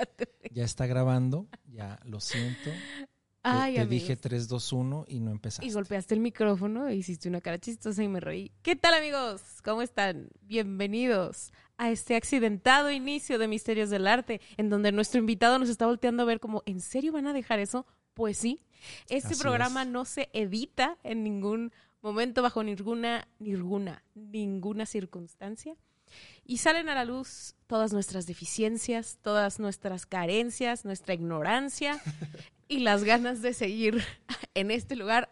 Ya está grabando, ya lo siento. Ay, te, dije 3, 2, 1 y no empezaste. Y golpeaste el micrófono e hiciste una cara chistosa y me reí. ¿Qué tal amigos? ¿Cómo están? Bienvenidos a este accidentado inicio de Misterios del Arte, en donde nuestro invitado nos está volteando a ver como, ¿en serio van a dejar eso? Pues sí. Este Así programa es. no se edita en ningún momento, bajo ninguna, ninguna, ninguna circunstancia. Y salen a la luz todas nuestras deficiencias, todas nuestras carencias, nuestra ignorancia y las ganas de seguir en este lugar,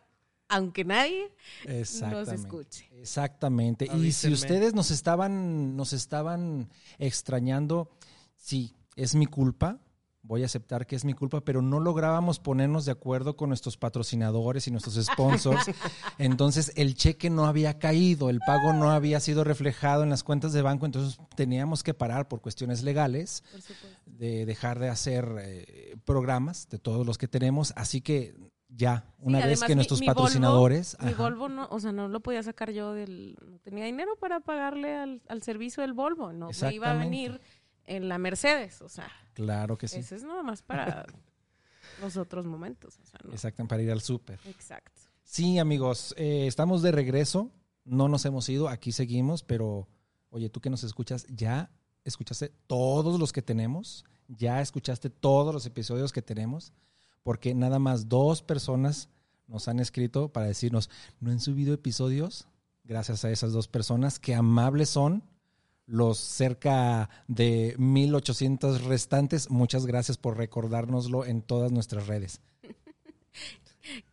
aunque nadie nos escuche. Exactamente. Y si ustedes nos estaban, nos estaban extrañando, sí, es mi culpa. Voy a aceptar que es mi culpa, pero no lográbamos ponernos de acuerdo con nuestros patrocinadores y nuestros sponsors. Entonces el cheque no había caído, el pago no había sido reflejado en las cuentas de banco, entonces teníamos que parar por cuestiones legales Por de dejar de hacer eh, programas de todos los que tenemos. Así que ya, una Sí, vez que mi- nuestros mi Volvo- patrocinadores... Mi Volvo, no, o sea, no lo podía sacar yo del... No tenía dinero para pagarle al, al servicio del Volvo. No me iba a venir en la Mercedes. O sea, claro que sí. ese es nada más para los otros momentos. O sea, no. Exacto, para ir al súper. Exacto. Sí, amigos, eh, estamos de regreso. No nos hemos ido, aquí seguimos, pero oye, tú que nos escuchas, ya escuchaste todos los que tenemos, ya escuchaste todos los episodios que tenemos, porque nada más dos personas nos han escrito para decirnos, no han subido episodios, gracias a esas dos personas, que amables son los cerca de 1800 restantes. Muchas gracias por recordárnoslo en todas nuestras redes.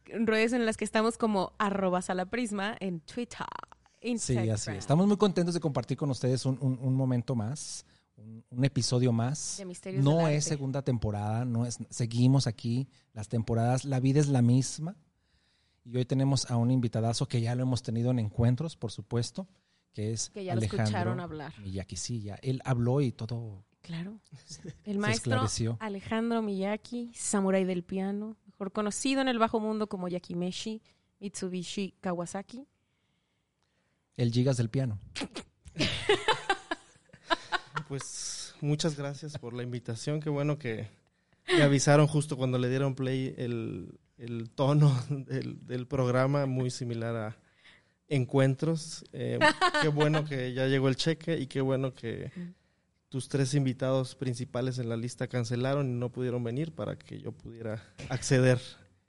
Redes en las que estamos como arroba salaprisma en Twitter. Sí, Instagram. así es. Estamos muy contentos de compartir con ustedes un, un- un momento más, un, un episodio más. De Misterios No del es Arte. segunda temporada, no es, seguimos aquí, las temporadas, la vida es la misma. Y hoy tenemos a un invitadazo que ya lo hemos tenido en encuentros, por supuesto, que es Que ya lo Alejandro escucharon hablar. Miyaki. Sí, ya él habló y todo Claro. El maestro. Alejandro Miyaki, samurái del piano, mejor conocido en el bajo mundo como Yakimeshi Mitsubishi Kawasaki. El gigas del piano. Pues muchas gracias por la invitación. Qué bueno que me avisaron justo cuando le dieron play el, el tono del, del programa, muy similar a Encuentros. Eh, qué bueno que ya llegó el cheque y qué bueno que tus tres invitados principales en la lista cancelaron y no pudieron venir para que yo pudiera acceder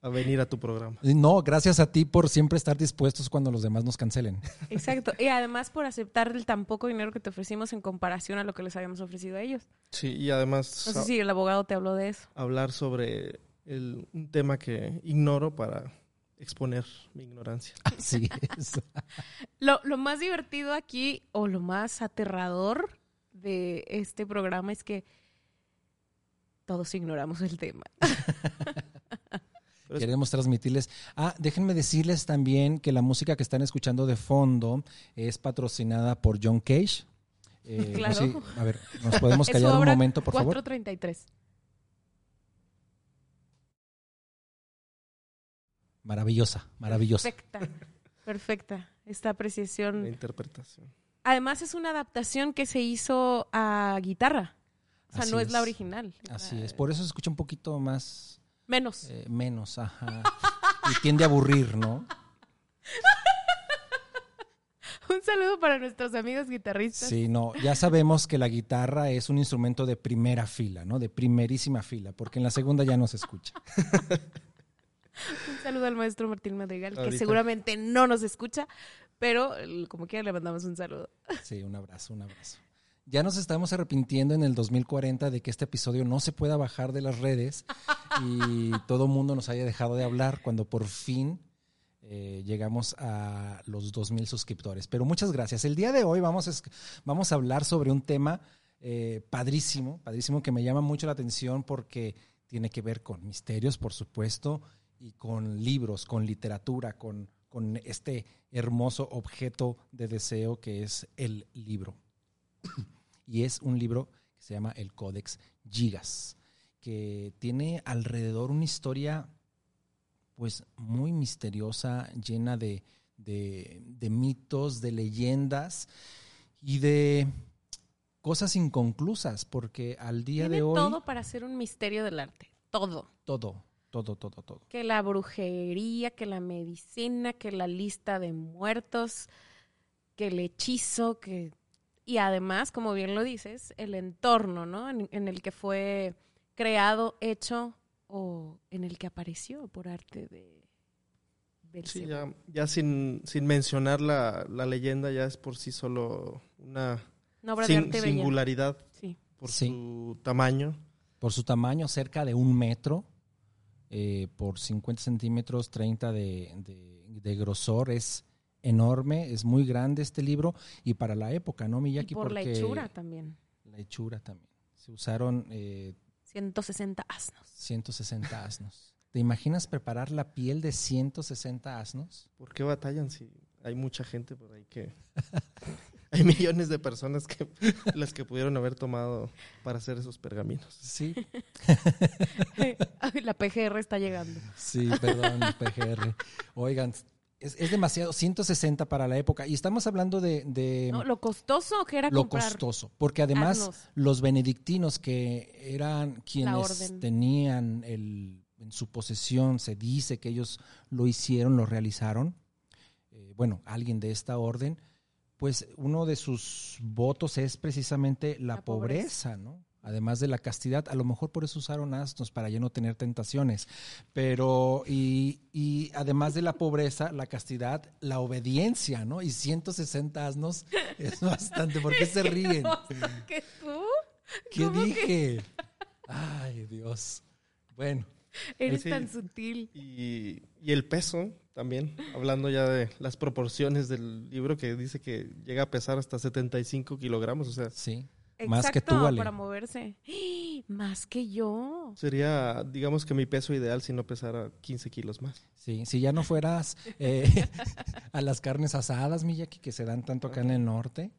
a venir a tu programa. Y No, gracias a ti por siempre estar dispuestos cuando los demás nos cancelen. Exacto. Y además por aceptar el tan poco dinero que te ofrecimos en comparación a lo que les habíamos ofrecido a ellos. Sí, y además No sé si el abogado te habló de eso. hablar sobre el- un tema que ignoro para exponer mi ignorancia. Así es. Lo, lo más divertido aquí, o lo más aterrador de este programa es que todos ignoramos el tema. Queremos transmitirles. Ah, déjenme decirles también que la música que están escuchando de fondo es patrocinada por John Cage. Eh, no Claro. sé, a ver, ¿nos podemos callar un momento, por favor? 433. Maravillosa, maravillosa. Perfecta. Perfecta. Esta la apreciación. interpretación. Además es una adaptación que se hizo a guitarra. O sea, Así no es. la original. Así es. Por eso se escucha un poquito más, Menos. eh, menos, ajá. Y tiende a aburrir, ¿no? Un saludo para nuestros amigos guitarristas. Sí, no, ya sabemos que la guitarra es un instrumento de primera fila, ¿no? De primerísima fila, porque en la segunda ya no se escucha. Un saludo al maestro Martín Madrigal, que seguramente no nos escucha, pero como quiera le mandamos un saludo. Sí, un abrazo, un abrazo. Ya nos estamos arrepintiendo en el 2040 de que este episodio no se pueda bajar de las redes y todo el mundo nos haya dejado de hablar cuando por fin eh, llegamos a los 2.000 suscriptores. Pero muchas gracias. El día de hoy vamos a, vamos a hablar sobre un tema eh, padrísimo, padrísimo que me llama mucho la atención porque tiene que ver con misterios, por supuesto, y con libros, con literatura, con, con este hermoso objeto de deseo que es el libro. y es un libro que se llama el Codex Gigas, que tiene alrededor una historia pues muy misteriosa, llena de, de, de mitos, de leyendas y de cosas inconclusas, porque al día Tiene de hoy... todo para hacer un misterio del arte. Todo. Todo, todo, todo, todo. Que la brujería, que la medicina, que la lista de muertos, que el hechizo, que... Y además, como bien lo dices, el entorno, ¿no? En, en el que fue creado, hecho o en el que apareció por arte de... Sí, ya, ya sin, sin mencionar la, la leyenda, ya es por sí solo una Una obra de sin- arte bella. singularidad Sí. por Sí. su tamaño. Por su tamaño, cerca de un metro, eh, por 50 centímetros, 30 de, de- de grosor, es enorme, es muy grande este libro, y para la época, ¿no, Y Miyaki? por la Porque- hechura también. La hechura también. Se usaron eh, 160 asnos. 160 asnos. ¿Te imaginas preparar la piel de 160 asnos? ¿Por qué batallan si hay mucha gente por ahí que... hay millones de personas que las que pudieron haber tomado para hacer esos pergaminos. Sí, Ay, la PGR está llegando. sí, perdón, PGR. Oigan, es, es demasiado, 160 para la época. Y estamos hablando de, de No, lo costoso que era lo comprar. costoso, porque además los benedictinos que eran quienes tenían el, en su posesión, se dice que ellos lo hicieron, lo realizaron, eh, bueno, alguien de esta orden, pues uno de sus votos es precisamente la, La pobreza. pobreza, ¿no? Además de la castidad, a lo mejor por eso usaron asnos para ya no tener tentaciones, pero y, y además de la pobreza, la castidad, la obediencia, ¿no? Y 160 asnos es bastante, ¿por qué se ríen? ¿Qué tú? ¿Qué dije? Ay, Dios. Bueno, Eres Sí. tan sutil. Y, y el peso también, hablando ya de las proporciones del libro que dice que llega a pesar hasta 75 kilogramos, o sea, sí. Exacto, Más que tú, Ale. para moverse. Más que yo. sería, digamos que mi peso ideal si no pesara 15 kilos más. Sí, si ya no fueras eh, a las carnes asadas, Miyaki, que se dan tanto acá en el norte.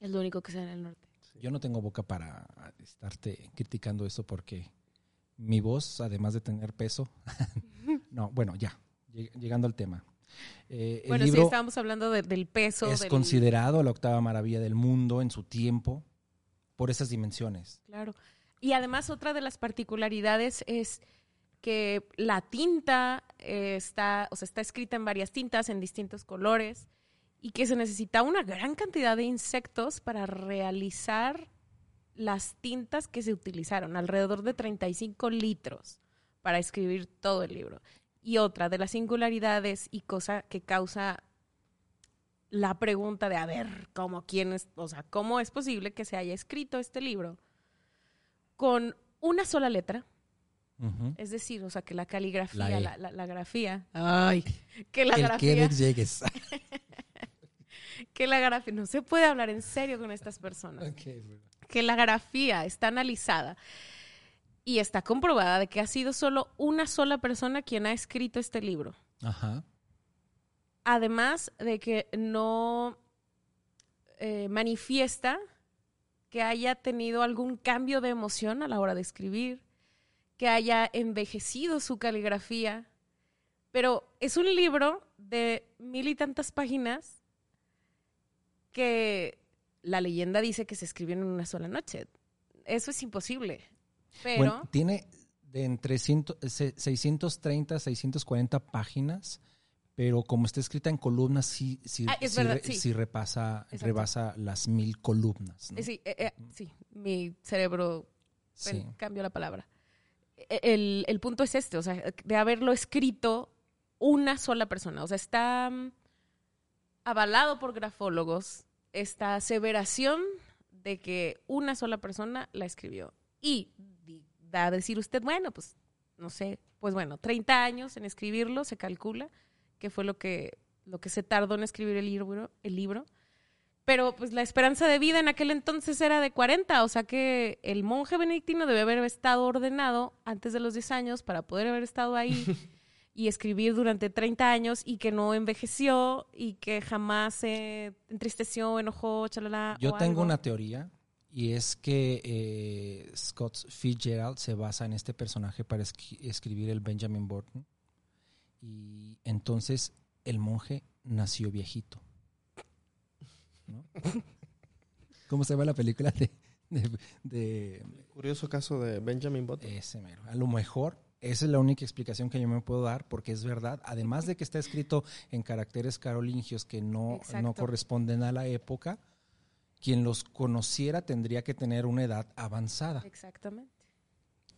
Es lo único que se da en el norte. Yo no tengo boca para estarte criticando eso porque mi voz, además de tener peso, no, bueno, ya, llegando al tema. Eh, Bueno, sí, estábamos hablando de- del peso. es del- considerado la octava maravilla del mundo en su tiempo por esas dimensiones. Claro. Y además otra de las particularidades es que la tinta eh, está, o sea, está escrita en varias tintas, en distintos colores, y que se necesita una gran cantidad de insectos para realizar las tintas que se utilizaron, alrededor de 35 litros para escribir todo el libro. Y otra de las singularidades y cosa que causa la pregunta de, a ver, ¿cómo, quién es, o sea, ¿cómo es posible que se haya escrito este libro con una sola letra? Es decir, o sea, que la caligrafía, La la, E. la- la grafía, ay, que la El grafía, que llegues. que la grafía, no se puede hablar en serio con estas personas. que la grafía está analizada y está comprobada de que ha sido solo una sola persona quien ha escrito este libro. Ajá. Además de que no eh, manifiesta que haya tenido algún cambio de emoción a la hora de escribir, que haya envejecido su caligrafía, pero es un libro de mil y tantas páginas que la leyenda dice que se escribieron en una sola noche. Eso es imposible. Pero Bueno, tiene de entre 100 se- 630 640 páginas, pero como está escrita en columnas, sí, sí, Ah, sí verdad, re- sí. sí repasa, Exacto. rebasa las mil columnas. ¿no? sí, eh, eh, sí, mi cerebro cambio la palabra. E- El, el punto es este, o sea, de haberlo escrito una sola persona. O sea, está mm, avalado por grafólogos esta aseveración de que una sola persona la escribió. Y da a decir usted, bueno, pues, no sé, pues bueno, 30 años en escribirlo, se calcula, que fue lo que, lo que se tardó en escribir el libro, el libro. Pero pues la esperanza de vida en aquel entonces era de 40, o sea que el monje benedictino debe haber estado ordenado antes de los 10 años para poder haber estado ahí y escribir durante 30 años y que no envejeció y que jamás se entristeció, enojó, chalala. Yo o tengo algo. una teoría y es que eh, Scott Fitzgerald se basa en este personaje para escribir el Benjamin Burton y entonces el monje nació viejito. ¿no? ¿Cómo se llama la película de, de- de Curioso caso de Benjamin Button. ese mero? A lo mejor esa es la única explicación que yo me puedo dar porque es verdad, además de que está escrito en caracteres carolingios que no, no corresponden a la época, quien los conociera tendría que tener una edad avanzada. Exactamente.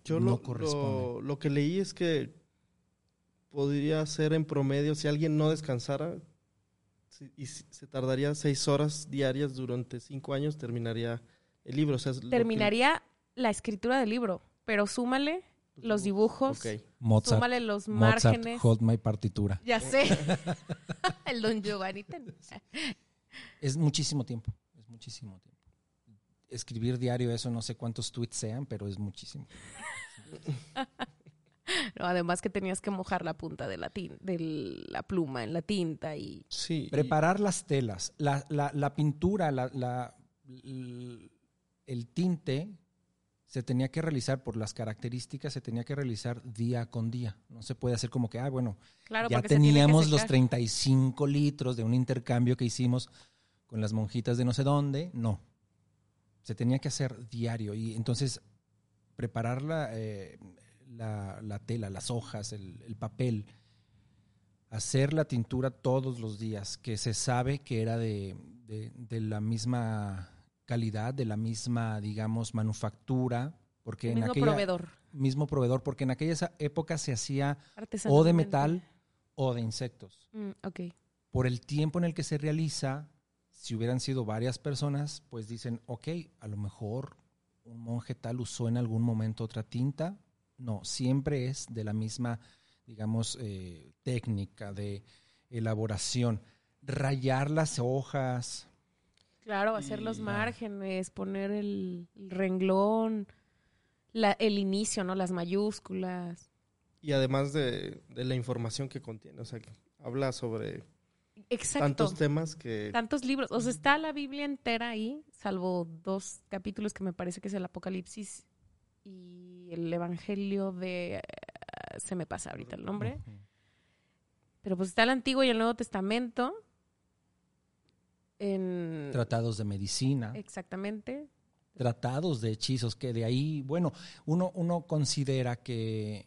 Yo no lo, corresponde. lo, lo que leí es que podría ser en promedio, si alguien no descansara si- y si- se tardaría seis horas diarias durante cinco años, terminaría el libro. O sea, es lo que- Terminaría la escritura del libro, pero súmale los dibujos, Ok. Mozart, súmale los Mozart, márgenes. hold my partitura. Ya sé. el Don Giovanni. ten- Es muchísimo tiempo, muchísimo tiempo. Escribir diario eso, no sé cuántos tweets sean, pero es muchísimo. No, además que tenías que mojar la punta de la, tin- de la pluma en la tinta y Sí. y- Preparar las telas, la, la- la pintura, la- la- l- el tinte se tenía que realizar por las características, se tenía que realizar día con día. No se puede hacer como que, ah, bueno, claro, ya teníamos los secar. 35 litros de un intercambio que hicimos con las monjitas de no sé dónde. No. Se tenía que hacer diario. Y entonces, preparar la, eh, la, la tela, las hojas, el, el papel, hacer la tintura todos los días, que se sabe que era de, de- de la misma calidad, de la misma, digamos, manufactura, porque El en mismo aquella proveedor. mismo proveedor, porque en aquella época se hacía o de metal o de insectos. Mm. Por el tiempo en el que se realiza, si hubieran sido varias personas, pues dicen, ok, a lo mejor un monje tal usó en algún momento otra tinta. No, siempre es de la misma, digamos, eh, técnica de elaboración. Rayar las hojas, Claro, hacer Y- los márgenes, poner el, el renglón, la- el inicio, ¿no? Las mayúsculas. Y además de, de la información que contiene, o sea, que habla sobre Exacto. tantos temas que... Tantos libros. O sea, está la Biblia entera ahí, salvo dos capítulos que me parece que es el Apocalipsis y el Evangelio de... eh, se me pasa ahorita el nombre. Pero pues está el Antiguo y el Nuevo Testamento. En... tratados de medicina. Exactamente. tratados de hechizos, que de ahí, bueno, uno, uno considera que,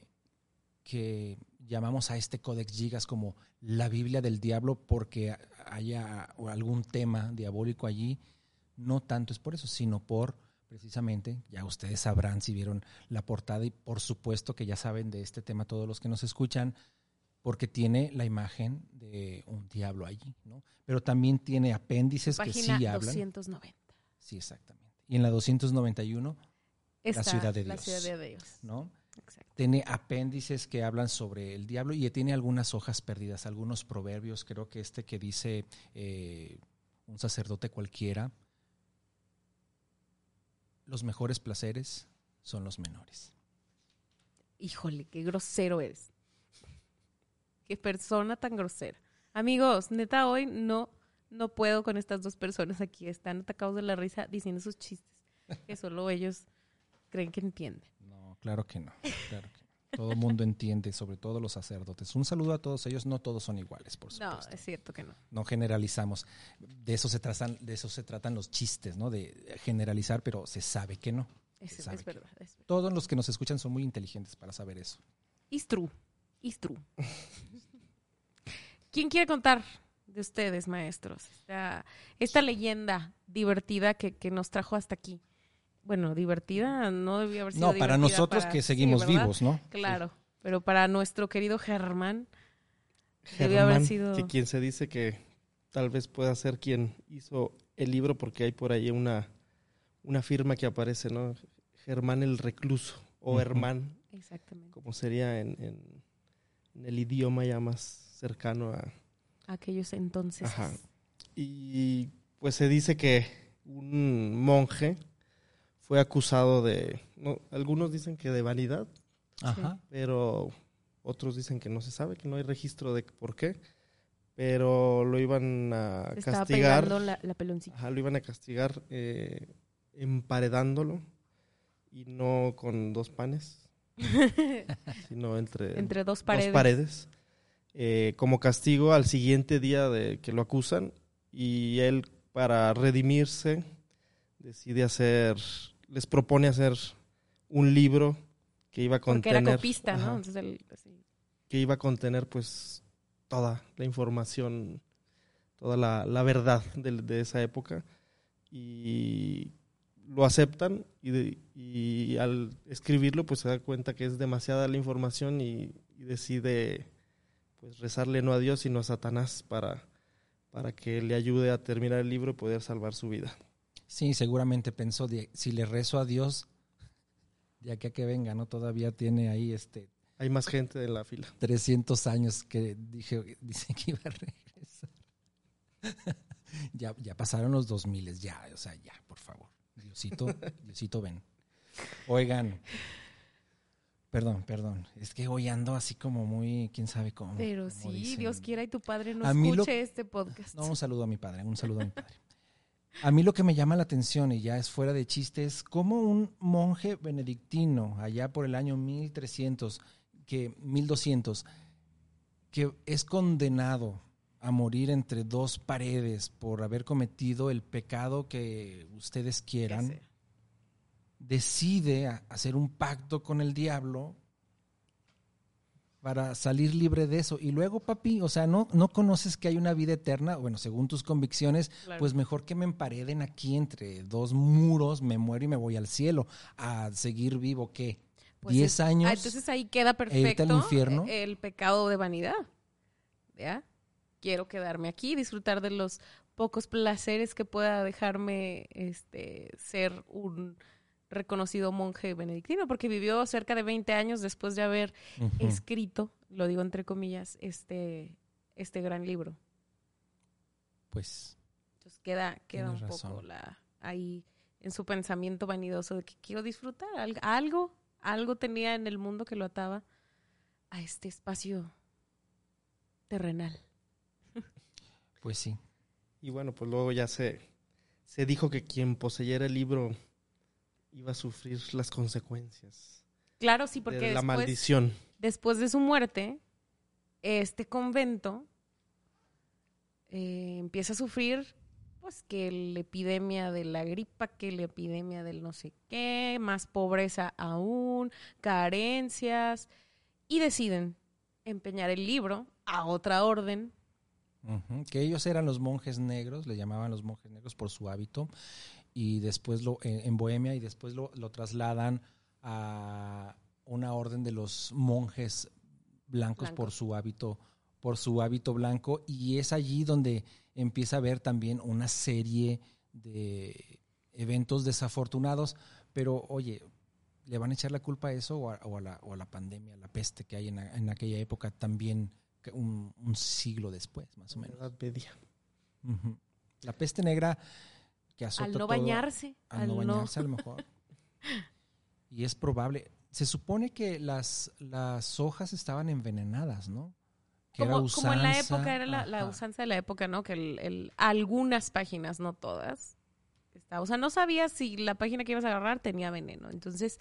que llamamos a este Codex Gigas como la Biblia del diablo porque haya algún tema diabólico allí. No tanto es por eso, sino por precisamente, ya ustedes sabrán si vieron la portada y por supuesto que ya saben de este tema todos los que nos escuchan, porque tiene la imagen de un diablo allí, ¿no? Pero también tiene apéndices que sí hablan. 290. Sí, exactamente. Y en la 291, Está ciudad de La Dios. ciudad de Dios. ¿no? Exacto. Tiene apéndices que hablan sobre el diablo y tiene algunas hojas perdidas, algunos proverbios. Creo que este que dice eh, un sacerdote cualquiera, los mejores placeres son los menores. Híjole, qué grosero eres. Qué persona tan grosera. Amigos, neta, hoy no, no puedo con estas dos personas aquí. Están atacados de la risa diciendo sus chistes. Que solo ellos creen que entienden. No, claro que no. Claro que no. Todo el mundo entiende, sobre todo los sacerdotes. Un saludo a todos ellos. No todos son iguales, por No, supuesto. es cierto que no. no generalizamos. De eso se tratan, de eso se tratan los chistes, ¿no? De generalizar, pero se sabe que no. Es, es que- verdad. Es, verdad. Todos los que nos escuchan son muy inteligentes para saber eso. It's true. It's true. ¿Quién quiere contar de ustedes, maestros? Esta, esta leyenda divertida que, que nos trajo hasta aquí. Bueno, divertida no debía haber sido No, para nosotros para- que seguimos vivos, ¿no? Claro, pero para nuestro querido Germán, Debió haber sido- que quien se dice que tal vez pueda ser quien hizo el libro porque hay por ahí una, una firma que aparece, ¿no? Germán el recluso o. Hermán, exactamente, como sería en, en- en el idioma ya más cercano a... aquellos entonces. Ajá. Y pues se dice que un monje fue acusado de, no, algunos dicen que de vanidad, Ajá. pero otros dicen que no se sabe, que no hay registro de por qué, pero lo iban a castigar, pegando la, la peloncita. ajá, lo iban a castigar eh, emparedándolo y no con dos panes, sino entre, Entre dos paredes, eh, como castigo al siguiente día de que lo acusan y él para redimirse decide hacer, les propone hacer un libro que iba a Porque contener, era copista, ¿no? Entonces así, que iba a contener pues toda la información, toda la, la verdad de, de esa época y lo aceptan y, de- y al escribirlo pues se da cuenta que es demasiada la información y, y decide pues rezarle no a Dios sino a Satanás para, para que le ayude a terminar el libro y poder salvar su vida. Sí, seguramente pensó, de, si le rezo a Dios, de aquí a que venga, ¿no? Todavía tiene ahí este Hay más gente en la fila. 300 años que dije, dice que iba a regresar. ya, ya pasaron los 2000, ya, o sea, ya, por favor. Diosito, Diosito, ven. Oigan, perdón, perdón, es que hoy ando así como muy, quién sabe cómo. Pero sí, dicen. Dios quiera y tu padre no lo- escuche este podcast. No, un saludo a mi padre, un saludo a mi padre. A mí lo que me llama la atención, y ya es fuera de chiste, es cómo un monje benedictino, allá por el año 1300, que, 1200, que es condenado a morir entre dos paredes por haber cometido el pecado que ustedes quieran, decide hacer un pacto con el diablo para salir libre de eso. Y luego, papi, o sea, no, no conoces que hay una vida eterna, bueno, según tus convicciones, Claro. pues mejor que me empareden aquí entre dos muros, me muero y me voy al cielo, a seguir vivo, ¿qué? Pues ¿Diez es- años? ah, entonces ahí queda perfecto infierno? eh, el pecado de vanidad. ¿Ya? Quiero quedarme aquí, disfrutar de los pocos placeres que pueda dejarme este ser un reconocido monje benedictino, porque vivió cerca de 20 años después de haber escrito, lo digo entre comillas, este, este gran libro. Pues Entonces queda, queda un poco la, ahí en su pensamiento vanidoso de que quiero disfrutar. Al- Algo, algo tenía en el mundo que lo ataba a este espacio terrenal. Pues sí. Y bueno, pues luego ya se, se dijo que quien poseyera el libro iba a sufrir las consecuencias Claro, sí, porque de la después, maldición. después de su muerte, este convento eh, empieza a sufrir pues que la epidemia de la gripa, que la epidemia del no sé qué, más pobreza aún, carencias, y deciden empeñar el libro a otra orden. Que ellos eran los monjes negros, le llamaban los monjes negros por su hábito, y después lo, en, en Bohemia, y después lo, lo trasladan a una orden de los monjes blancos por Blancos. su hábito, por su hábito blanco, y es allí donde empieza a haber también una serie de eventos desafortunados, pero oye, ¿le van a echar la culpa a eso o a, o a la, o a la pandemia, la peste que hay en, en aquella época también un, un siglo después, más o menos? Edad Media. Ujú. La peste negra que azota Al no todo- bañarse, al no bañarse a lo mejor. Y es probable. Se supone que las, las hojas estaban envenenadas, ¿no? Que era como, como en la usanza, época, era la, la usanza de la época, ¿no? Que el, el- algunas páginas, no todas, estaba, o sea, no sabías si la página que ibas a agarrar tenía veneno. Entonces,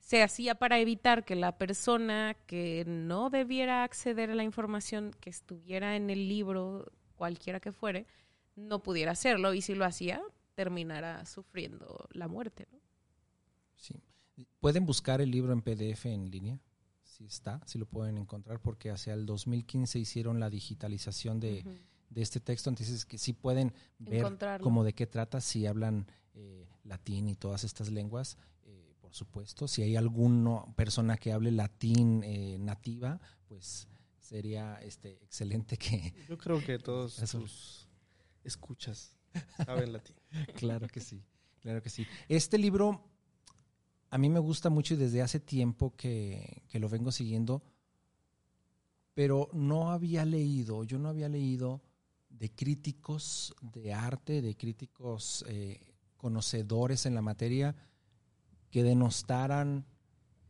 se hacía para evitar que la persona que no debiera acceder a la información que estuviera en el libro, cualquiera que fuere, no pudiera hacerlo. Y si lo hacía, terminara sufriendo la muerte, ¿no? Sí. Pueden buscar el libro en PDF en línea. Sí está, sí lo pueden encontrar porque hacia el 2015 hicieron la digitalización de, de este texto, entonces que sí pueden ver como de qué trata, si hablan eh, latín y todas estas lenguas, eh, por supuesto. Si hay alguna persona que hable latín eh, nativa, pues sería este excelente que... Yo creo que todos Eso. tus saben latín. claro que sí, claro que sí. Este libro a mí me gusta mucho y desde hace tiempo que, que lo vengo siguiendo, pero no había leído, yo no había leído de críticos de arte, de críticos eh, conocedores en la materia, que denostaran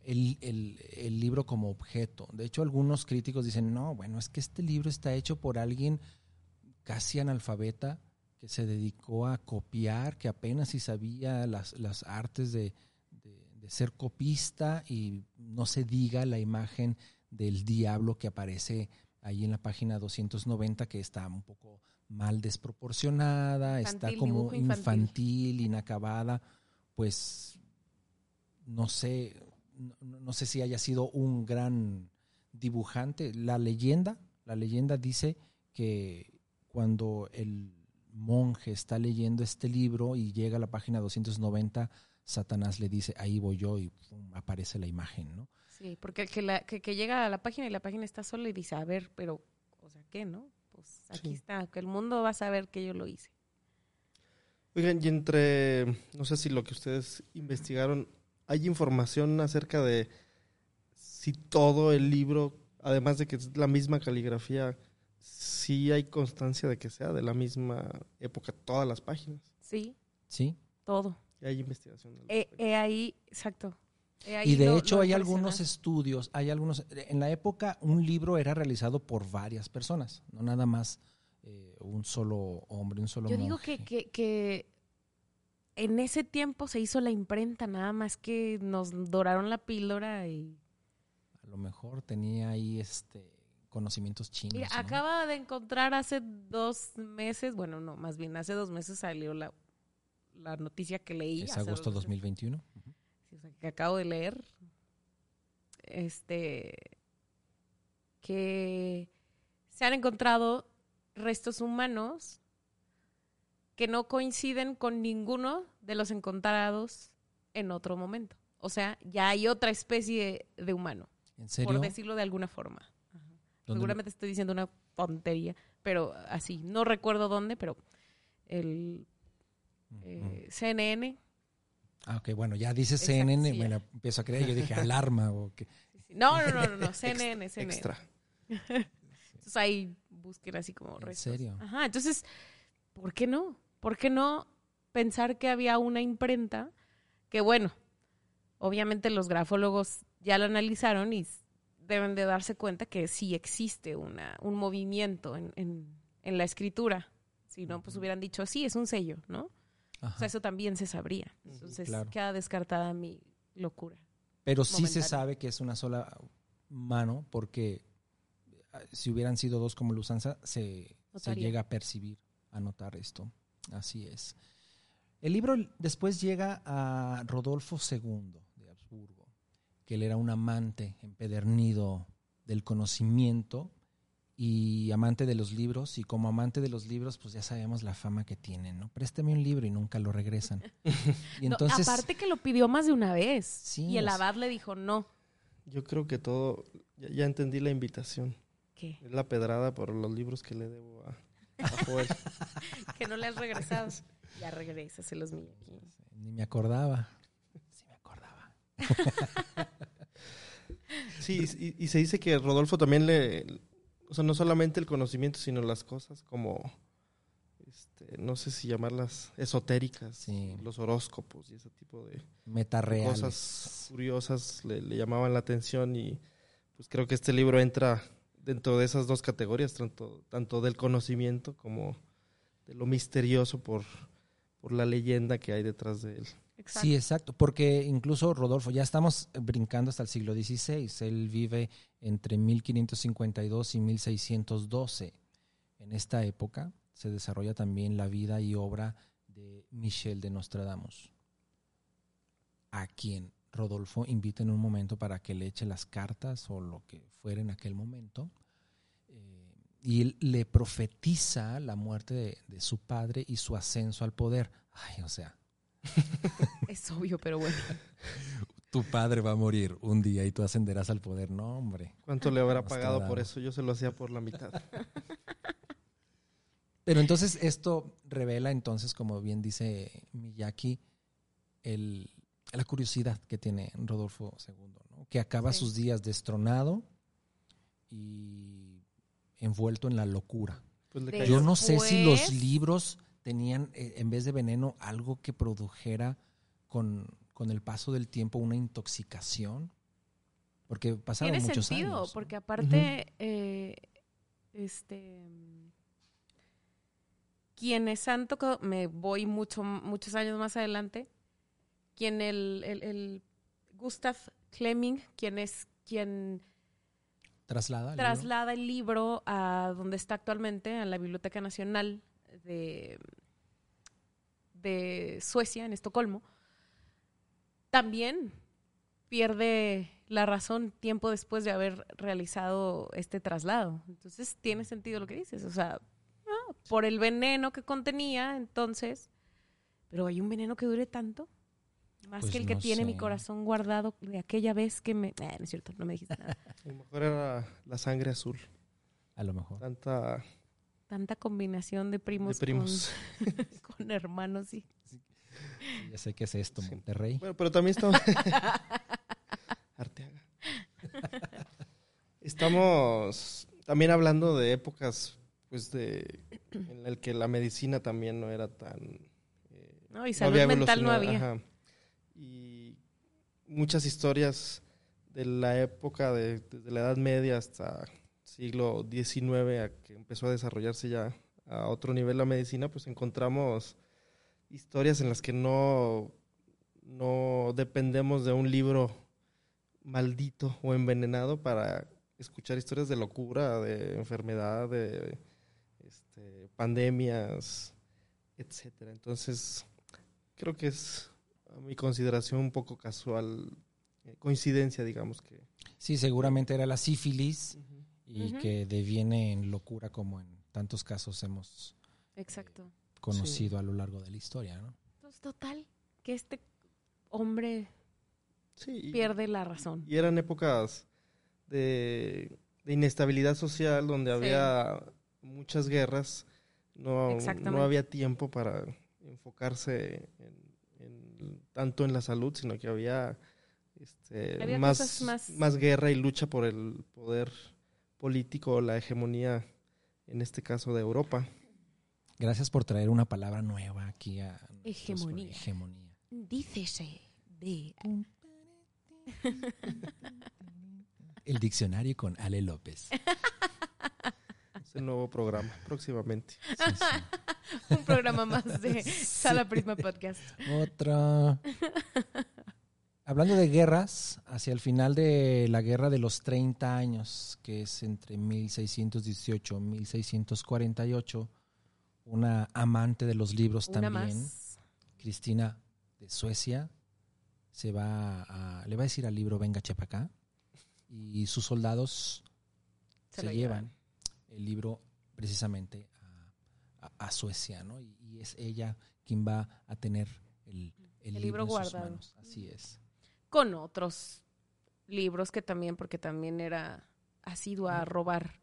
el, el, el, libro como objeto. De hecho, algunos críticos dicen, no, bueno, es que este libro está hecho por alguien casi analfabeta que se dedicó a copiar, que apenas si sabía las, las artes de, de, de, ser copista y no se diga la imagen del diablo que aparece ahí en la página 290 que está un poco mal desproporcionada, infantil, está como infantil. infantil, inacabada, pues no sé, no, no, sé si haya sido un gran dibujante. La leyenda, la leyenda dice que cuando el monje está leyendo este libro y llega a la página 290, Satanás le dice, ahí voy yo y pum, aparece la imagen, ¿no? Sí, porque el que, la, que, que, llega a la página y la página está sola y dice, a ver, pero, o sea, ¿qué, no? Pues aquí sí. está, que el mundo va a saber que yo lo hice. Oigan, y entre, no sé si lo que ustedes investigaron, ¿hay información acerca de si todo el libro, además de que es la misma caligrafía, sí hay constancia de que sea de la misma época todas las páginas? Sí. Sí. Todo. Y hay investigación. Eh, eh, ahí, exacto. y de lo, hecho lo hay algunos estudios, hay algunos, en la época un libro era realizado por varias personas, no nada más eh, un solo hombre, un solo Yo monje. digo que, que, que, en ese tiempo se hizo la imprenta, nada más que nos doraron la píldora y... A lo mejor tenía ahí este conocimientos chinos. Mira, ¿no? acaba de encontrar hace dos meses, bueno, no, más bien hace dos meses salió la, la noticia que leí. Es agosto 2021. Uh -huh. sí, o sea, que acabo de leer. Este. Que se han encontrado restos humanos que no coinciden con ninguno de los encontrados en otro momento. O sea, ya hay otra especie de humano. ¿En serio? Por decirlo de alguna forma. Seguramente estoy diciendo una tontería, pero así. No recuerdo dónde, pero el eh, CNN. Ah, ok, bueno, ya dice CNN, sí, me la empiezo a creer. Yo dije alarma o qué. No, no, no, no, no, CNN. CNN. Extra. Entonces ahí busquen así como ¿En restos. serio? Ajá, entonces, ¿por qué no? ¿Por qué no pensar que había una imprenta que, bueno, obviamente los grafólogos ya lo analizaron y deben de darse cuenta que sí existe una, un movimiento en, en, en la escritura. Si no, pues hubieran dicho, sí, es un sello, ¿no? Ajá. O sea, eso también se sabría. Entonces, Claro. queda descartada mi locura. Pero sí se sabe que es una sola mano porque ah, si hubieran sido dos como Lusanza, se, se llega a percibir, a notar esto. Así es. El libro después llega a Rodolfo II que él era un amante empedernido del conocimiento y amante de los libros, y como amante de los libros, pues ya sabemos la fama que tienen, ¿no? Préstame un libro y nunca lo regresan. Y No, entonces, aparte que lo pidió más de una vez. Sí, y el abad le dijo, no. Yo creo que todo, ya, ya entendí la invitación. ¿Qué? Es la pedrada por los libros que le debo a, a Joel. Que no le has regresado. ya regrésaselos, mi aquí. ni me acordaba. Sí y, y se dice que Rodolfo también le, o sea, no solamente el conocimiento, sino las cosas como, este, no sé si llamarlas esotéricas, Sí. los horóscopos y ese tipo de cosas curiosas le, le llamaban la atención y pues creo que este libro entra dentro de esas dos categorías, tanto, tanto del conocimiento como de lo misterioso por, por la leyenda que hay detrás de él. Exacto. Sí, exacto, porque incluso Rodolfo, ya estamos brincando hasta el siglo XVI, él vive entre 1552 y 1612. En esta época se desarrolla también la vida y obra de Michel de Nostradamus, a quien Rodolfo invita en un momento para que le eche las cartas o lo que fuera en aquel momento. Eh, y él le profetiza la muerte de, de su padre y su ascenso al poder. Ay, o sea, Es obvio, pero bueno. tu padre va a morir un día y tú ascenderás al poder. No, hombre. ¿Cuánto le habrá pagado por eso? Yo se lo hacía por la mitad. Pero entonces esto revela entonces, como bien dice Miyaki, el, la curiosidad que tiene Rodolfo II, ¿no? que acaba Sí. sus días destronado y envuelto en la locura. Pues. Yo no sé si los libros tenían, eh, en vez de veneno, algo que produjera con, con el paso del tiempo una intoxicación. Porque pasaron Tiene muchos sentido, años. porque aparte, eh, este, quienes han tocado, me voy mucho, muchos años más adelante, quien el, el, el Gustav Fleming, quien es quien Traslada. el libro. traslada el libro a donde está actualmente, a la Biblioteca Nacional de, de Suecia, en Estocolmo, también pierde la razón tiempo después de haber realizado este traslado. Entonces tiene sentido lo que dices. O sea, ah, por el veneno que contenía, entonces, pero hay un veneno que dure tanto. Más Pues que el que no tiene mi corazón guardado de aquella vez que me... Eh, no es cierto, no me dijiste nada. A lo mejor era la sangre azul. A lo mejor. Tanta tanta combinación de primos, de primos. Con, con hermanos y Ya sé qué es esto, Sí. Monterrey. Bueno, pero también estamos. Arteaga. Estamos también hablando de épocas, pues, de. en el que la medicina también no era tan. eh, no, y salud mental no había. ajá. Y muchas historias de la época, de, desde la Edad Media hasta siglo XIX, a que empezó a desarrollarse ya a otro nivel la medicina, pues encontramos historias en las que no, no dependemos de un libro maldito o envenenado para escuchar historias de locura, de enfermedad, de este, pandemias, etcétera. Entonces, creo que es a mi consideración un poco casual, eh, coincidencia, digamos que. Sí, seguramente era la sífilis y que deviene en locura como en tantos casos hemos Exacto. conocido a lo largo de la historia, ¿no? Pues total, que este hombre Sí, y- pierde la razón. Y eran épocas de, de inestabilidad social donde Sí. había muchas guerras. No, no había tiempo para enfocarse en, en- tanto en la salud, sino que había, este, Había más, cosas más- más guerra y lucha por el poder político, la hegemonía, en este caso de Europa. Gracias por traer una palabra nueva aquí a nuestros- Hegemonía. hegemonía. Dícese de... El diccionario con Ale López. Es el nuevo programa, próximamente. Sí, sí. Un programa más de Sala Prisma Podcast. Otra. Hablando de guerras, hacia el final de la guerra de los 30 años, que es entre 1618 y 1648, una amante de los libros Una también, más. Cristina de Suecia, se va a, le va a decir al libro Venga chepa acá, y sus soldados Se llevan llevan. el libro precisamente a, a- a Suecia, ¿no? Y, y es ella quien va a tener el, el El libro, libro en sus guardado. manos. Así es. Con otros libros que también, porque también era asiduo a robar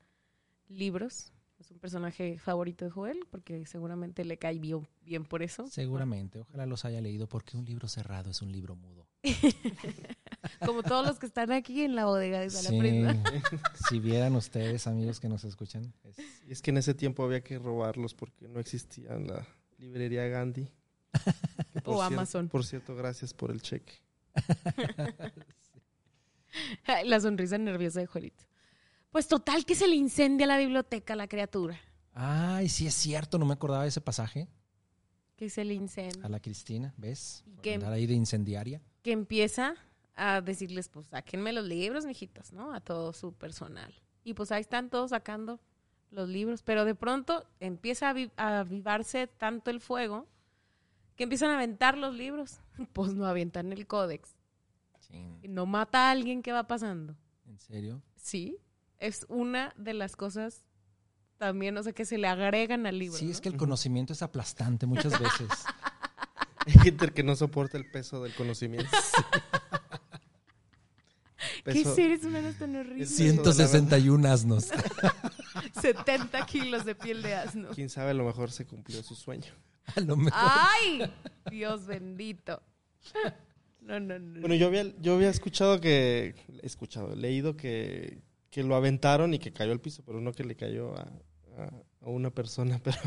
libros. Es un personaje favorito de Joel, porque seguramente le cae bien, bien por eso. Seguramente, ojalá los haya leído porque un libro cerrado es un libro mudo. Como todos los que están aquí en la bodega de Sala Sí, si vieran ustedes, amigos que nos escuchan, es- Y es que en ese tiempo había que robarlos porque no existía la librería Gandhi. Por O cier- Amazon. Por cierto, gracias por el cheque. La sonrisa nerviosa de Joelito. Pues total que se le incendia la biblioteca a la criatura. Ay, sí es cierto, no me acordaba de ese pasaje. Que se le incendia. A la Cristina, ¿ves? Por que- andar ahí de incendiaria. que empieza a decirles, pues sáquenme los libros, mijitos, ¿no? A todo su personal. Y pues ahí están todos sacando los libros, pero de pronto empieza a avivarse tanto el fuego que empiezan a aventar los libros. Pues no avientan el códex. No mata a alguien que va pasando. ¿En serio? Sí, es una de las cosas también, o sea, que se le agregan al libro. Sí, ¿no? es que el conocimiento es aplastante muchas veces. Hay gente que no soporta el peso del conocimiento. ¿Qué seres humanos tan horribles? Sí. 161 asnos. 70 kilos de piel de asno. Quién sabe, a lo mejor se cumplió su sueño. A lo mejor. ¡Ay! Dios bendito. No, no, no. Bueno, yo había, yo había escuchado que, escuchado, leído que, que lo aventaron y que cayó al piso, pero no que le cayó a, a- a una persona, pero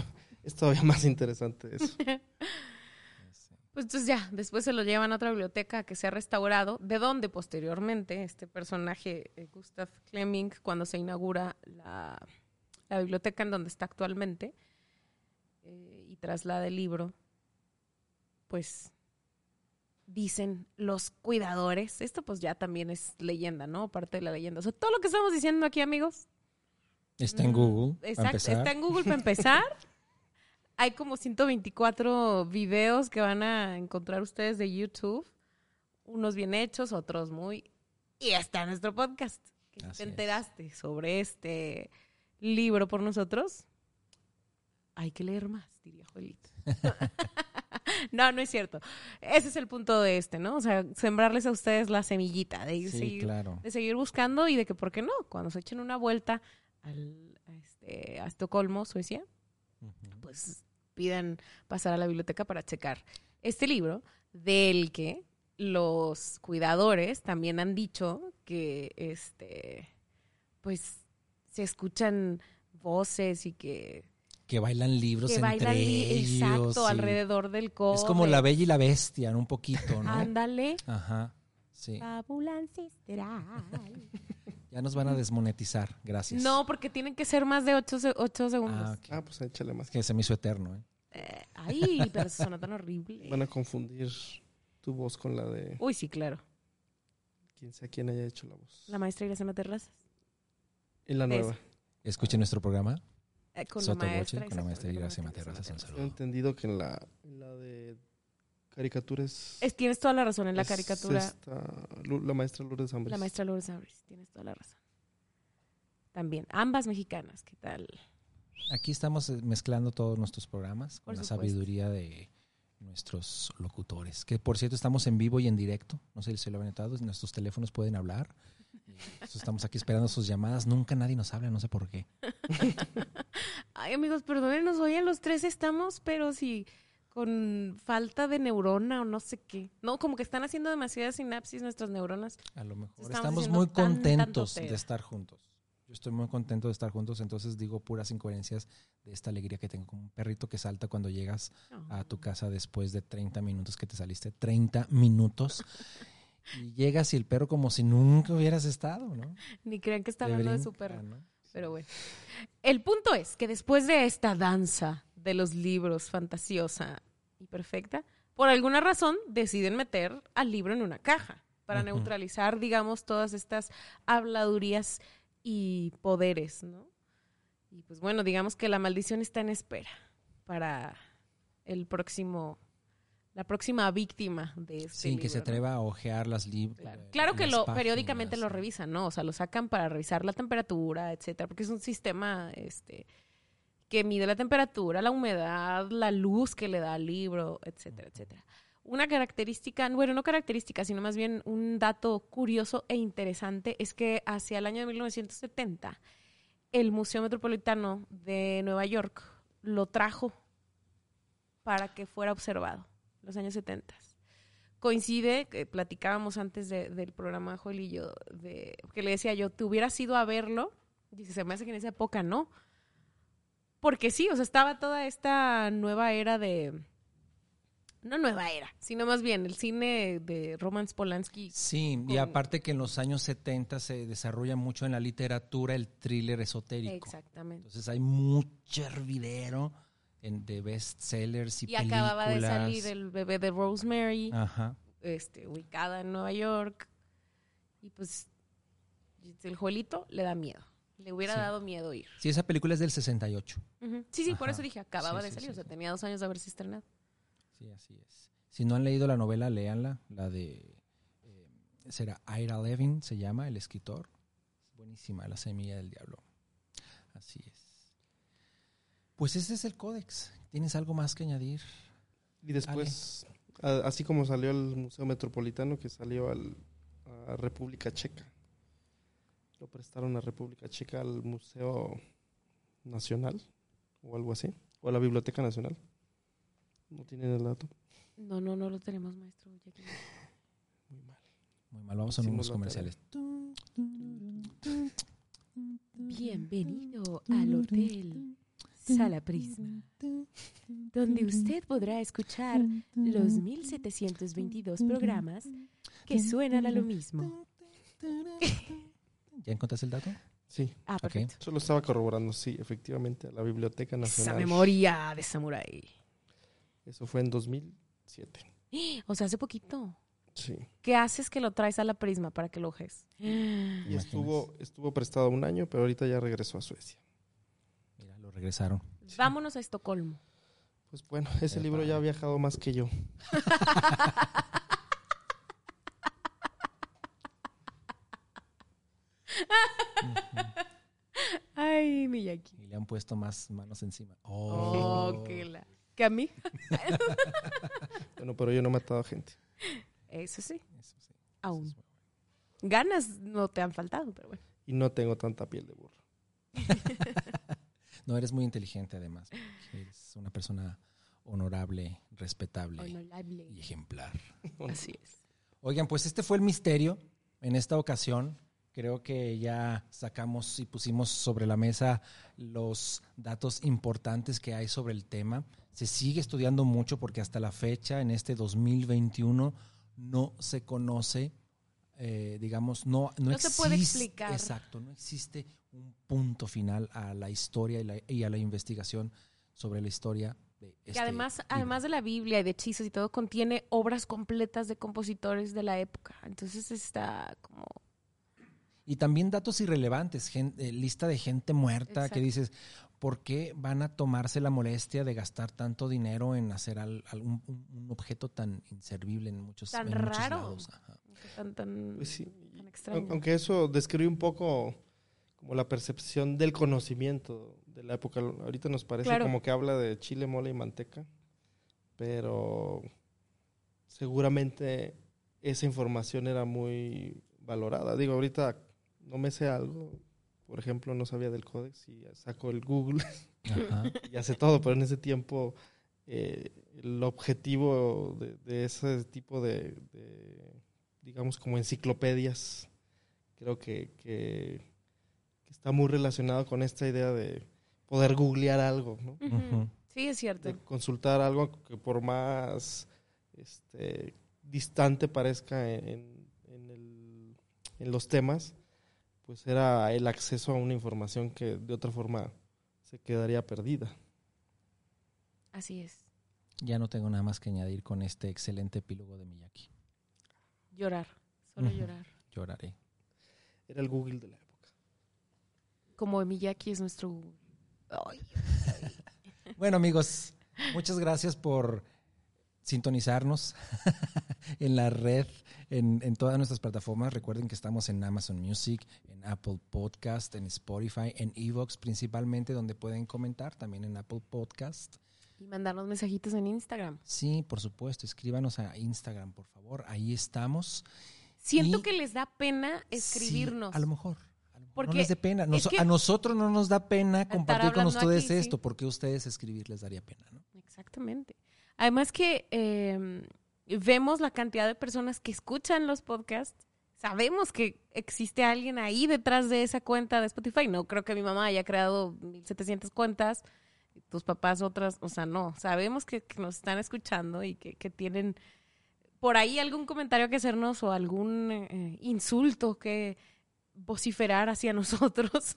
es todavía más interesante eso. Pues entonces ya, después se lo llevan a otra biblioteca que se ha restaurado, de donde posteriormente este personaje, eh, Gustav Fleming, cuando se inaugura la, la biblioteca en donde está actualmente eh, traslada el libro, pues dicen los cuidadores, esto pues ya también es leyenda, ¿no? Parte de la leyenda. O sea, todo lo que estamos diciendo aquí, amigos, Está en Mm, Google. Exacto, está en Google para empezar. Hay como 124 videos que van a encontrar ustedes de YouTube. Unos bien hechos, otros muy... Y está nuestro podcast. Que Así te es. enteraste sobre este libro por nosotros, hay que leer más, diría Joelito. no, no es cierto. Ese es el punto de este, ¿no? O sea, sembrarles a ustedes la semillita de ir Sí, seguir claro. de seguir buscando y de que, ¿por qué no? Cuando se echen una vuelta al, a, este, a Estocolmo, Suecia, pues pidan pasar a la biblioteca para checar este libro, del que los cuidadores también han dicho que, este, pues, se escuchan voces y que, Que bailan libros que entre bailan li- ellos. exacto alrededor del codo. Es como la bella y la bestia, ¿no? un poquito, ¿no? Ándale. Ajá. Sí. Fábula ancestral. Ya nos van a desmonetizar. Gracias. No, porque tienen que ser más de ocho, se- ocho segundos. Ah, ok. Ah, pues échale más. Es que se me hizo eterno, ¿eh? Eh, ay, pero eso suena tan horrible. Van a confundir tu voz con la de Uy, sí, claro. quien sea quien haya hecho la voz. La maestra Iracema Terrazas. En la nueva. Escuchen nuestro programa. Eh, con Soto la maestra. Boche, con la maestra con la Terrazas. Un He entendido que en la, en la de caricaturas. Es, tienes toda la razón en la es caricatura. esta, la maestra Lourdes Ambres. La maestra Lourdes Ambris, tienes toda la razón. También, ambas mexicanas, ¿qué tal? Aquí estamos eh, mezclando todos nuestros programas con Por la supuesto. sabiduría de nuestros locutores. Que por cierto, estamos en vivo y en directo. No sé si se lo han notado. Nuestros teléfonos pueden hablar. Estamos aquí esperando sus llamadas. Nunca nadie nos habla, no sé por qué. Ay, amigos, perdónenos, hoy a los tres estamos, pero sí, con falta de neurona o no sé qué. No, como que están haciendo demasiadas sinapsis nuestras neuronas. A lo mejor Estamos muy contentos de estar juntos. Yo estoy muy contento de estar juntos, entonces digo puras incoherencias de esta alegría que tengo, como un perrito que salta cuando llegas a tu casa después de 30 minutos que te saliste, 30 minutos. Y llegas y el perro como si nunca hubieras estado, ¿no? Ni crean que está hablando de su perro. ¿no? Pero bueno. El punto es que después de esta danza de los libros fantasiosa y perfecta, por alguna razón deciden meter al libro en una caja para neutralizar, digamos, todas estas habladurías y poderes, ¿no? Y pues bueno, digamos que la maldición está en espera para el próximo, la próxima víctima de este Sin que se atreva a ojear las libros. Claro, Claro que lo periódicamente lo revisan, ¿no? O sea, lo sacan para revisar la temperatura, etcétera, porque es un sistema este que mide la temperatura, la humedad, la luz que le da al libro, etcétera, etcétera. Una característica, bueno, no característica, sino más bien un dato curioso e interesante es que hacia el año de 1970 el Museo Metropolitano de Nueva York lo trajo para que fuera observado, los años 70 coincide, que platicábamos antes de- del programa Joel y yo, de, que le decía yo, ¿te hubieras ido a verlo? Dice, se me hace que en esa época no. Porque sí, o sea, estaba toda esta nueva era de... No nueva era, sino más bien el cine de Roman Polanski. Sí, y aparte que en los años 70 se desarrolla mucho en la literatura el thriller esotérico. Exactamente. Entonces hay mucho hervidero en, de bestsellers y, Y acababa de películas. salir el bebé de Rosemary, Ajá. este, ubicada en Nueva York. Y pues el Joelito le da miedo. Le hubiera Sí. dado miedo ir. Sí, esa película es del 68. Ujú. Sí, sí, por Ajá. eso dije, acababa Sí, de sí, salir, sí, o sea, sí. tenía dos años de haberse estrenado. Sí, así es. Si no han leído la novela, léanla. La de. eh, será Ira Levin, se llama, el escritor. Es buenísima, La Semilla del Diablo. Así es. Pues ese es el códex. ¿Tienes algo más que añadir? Y después, a- así como salió al Museo Metropolitano, que salió al, a República Checa. Lo prestaron a República Checa al Museo Nacional o algo así. O a la Biblioteca Nacional. No tienen el dato. No, no, no lo tenemos, maestro. ya que- Muy mal. Muy mal, vamos a unos comerciales. Bienvenido al Hotel Sala Prisma, donde usted podrá escuchar los 1722 programas que suenan a lo mismo. ¿Ya encontraste el dato? Sí, Ah, Ok. perfecto. solo estaba corroborando, sí, efectivamente, a la Biblioteca Esa Nacional. memoria de samurái. Eso fue en 2007. O sea, hace poquito. Sí. ¿Qué haces que lo traes a la Prisma para que lo ojes? Y estuvo, estuvo prestado un año, pero ahorita ya regresó a Suecia. Regresaron. Vámonos a Estocolmo. Pues bueno, ese Epa. libro ya ha viajado más que yo. Ay, Miyaki. Y le han puesto más manos encima. Oh, Oh, qué la... ¿Que a mí? Bueno, pero yo no he matado a gente. Eso sí. Eso sí. Aún. Eso es bueno. Ganas no te han faltado, pero bueno. Y no tengo tanta piel de burro. No, eres muy inteligente además. Eres una persona honorable, respetable Honorable. y ejemplar. Así es. Oigan, pues este fue el misterio en esta ocasión. Creo que ya sacamos y pusimos sobre la mesa los datos importantes que hay sobre el tema. Se sigue estudiando mucho porque hasta la fecha, en este 2021, no se conoce, eh, digamos, no, no, No se puede existe- explicar. Exacto, no existe un punto final a la historia y, la- y a la investigación sobre la historia de este que además, libro. además de la Biblia y de hechizos y todo, contiene obras completas de compositores de la época. Entonces está como... Y también datos irrelevantes, gen- eh, lista de gente muerta Exacto. que dices, ¿por qué van a tomarse la molestia de gastar tanto dinero en hacer al- algún- un, un objeto tan inservible en muchos, Tan en muchos raro. lados? Ajá. Tan, tan, Pues sí. tan extraño. Aunque eso describe un poco como la percepción del conocimiento de la época. Ahorita nos parece Claro. como que habla de chile, mole y manteca, pero seguramente esa información era muy valorada. Digo, ahorita no me sé algo, por ejemplo, no sabía del códex y saco el Google Ajá. y hace todo, pero en ese tiempo eh, el objetivo de, de ese tipo de, de, digamos, como enciclopedias, creo que, que- que está muy relacionado con esta idea de poder googlear algo, ¿no? Sí, es cierto. de consultar algo que por más este, distante parezca en, en el- en los temas, pues era el acceso a una información que de otra forma se quedaría perdida. Así es. Ya no tengo nada más que añadir con este excelente epílogo de Miyaki. Llorar. Solo llorar. Lloraré. Era el Google de la época. Como Miyaki es nuestro... Ay, Bueno, amigos, muchas gracias por sintonizarnos en la red, en, en todas nuestras plataformas. Recuerden que estamos en Amazon Music, en Apple Podcast, en Spotify, en Evox principalmente, donde pueden comentar, también en Apple Podcast. Y mandarnos mensajitos en Instagram. Sí, por supuesto, escríbanos a Instagram, por favor. Ahí estamos. Siento Y- que les da pena Sí, escribirnos. a lo mejor. a lo mejor Porque no les dé pena. Nos- a nosotros no nos da pena compartir con ustedes aquí, sí. esto, porque a ustedes escribir les daría pena, ¿no? Exactamente. Además que eh, vemos la cantidad de personas que escuchan los podcasts. Sabemos que existe alguien ahí detrás de esa cuenta de Spotify. No creo que mi mamá haya creado 1700 cuentas, tus papás otras. O sea, no. Sabemos que, que nos están escuchando y que, que tienen por ahí algún comentario que hacernos o algún eh, insulto que vociferar hacia nosotros.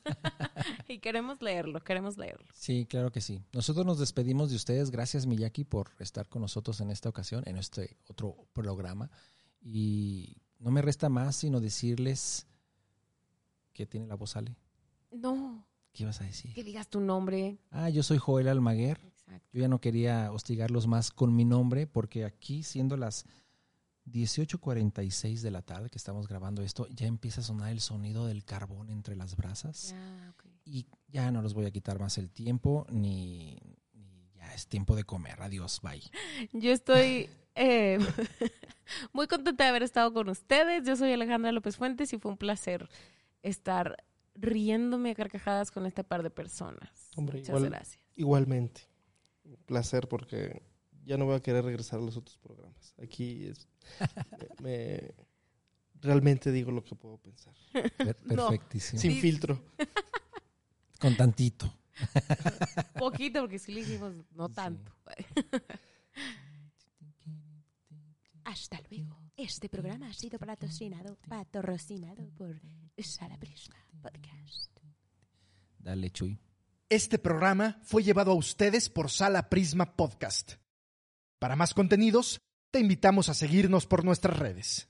y queremos leerlo, queremos leerlo. Sí, claro que sí. Nosotros nos despedimos de ustedes. Gracias, Miyaki, por estar con nosotros en esta ocasión, en este otro programa. Y no me resta más sino decirles que tiene la voz Ale. No, ¿Qué ibas a decir? que digas tu nombre. Ah, yo soy Joel Almaguer. Exacto. Yo ya no quería hostigarlos más con mi nombre porque aquí, siendo las 18.46 de la tarde que estamos grabando esto, ya empieza a sonar el sonido del carbón entre las brasas. Ya, ok. Y ya no los voy a quitar más el tiempo, ni, ni ya es tiempo de comer. Adiós, bye. Yo estoy eh, muy contenta de haber estado con ustedes. Yo soy Alejandra López Fuentes y fue un placer estar riéndome a carcajadas con este par de personas. Hombre, Muchas igual- gracias. Igualmente. Un placer porque ya no voy a querer regresar a los otros programas. Aquí es, me, me- realmente digo lo que puedo pensar. No. perfectísimo. Sin Sí. filtro. Con tantito. Poquito, porque sí le dijimos no tanto. Hasta luego. Este programa ha sido patrocinado, patrocinado por Sala Prisma Podcast. Dale, Chuy. Este programa fue llevado a ustedes por Sala Prisma Podcast. Para más contenidos, te invitamos a seguirnos por nuestras redes.